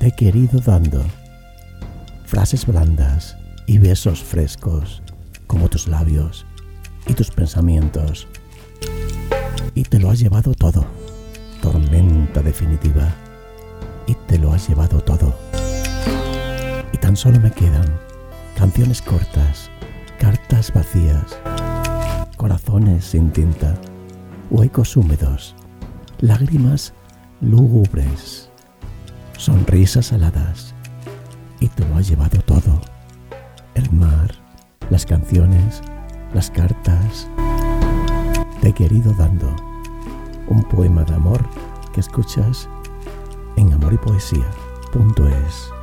te he querido dando frases blandas y besos frescos como tus labios y tus pensamientos. Y te lo has llevado todo, tormenta definitiva. Y te lo has llevado todo. Y tan solo me quedan canciones cortas, cartas vacías, corazones sin tinta, huecos húmedos, lágrimas lúgubres, sonrisas aladas. Y te lo has llevado todo. El mar, las canciones, las cartas. Te he querido dando un poema de amor que escuchas en amor y poesía.es.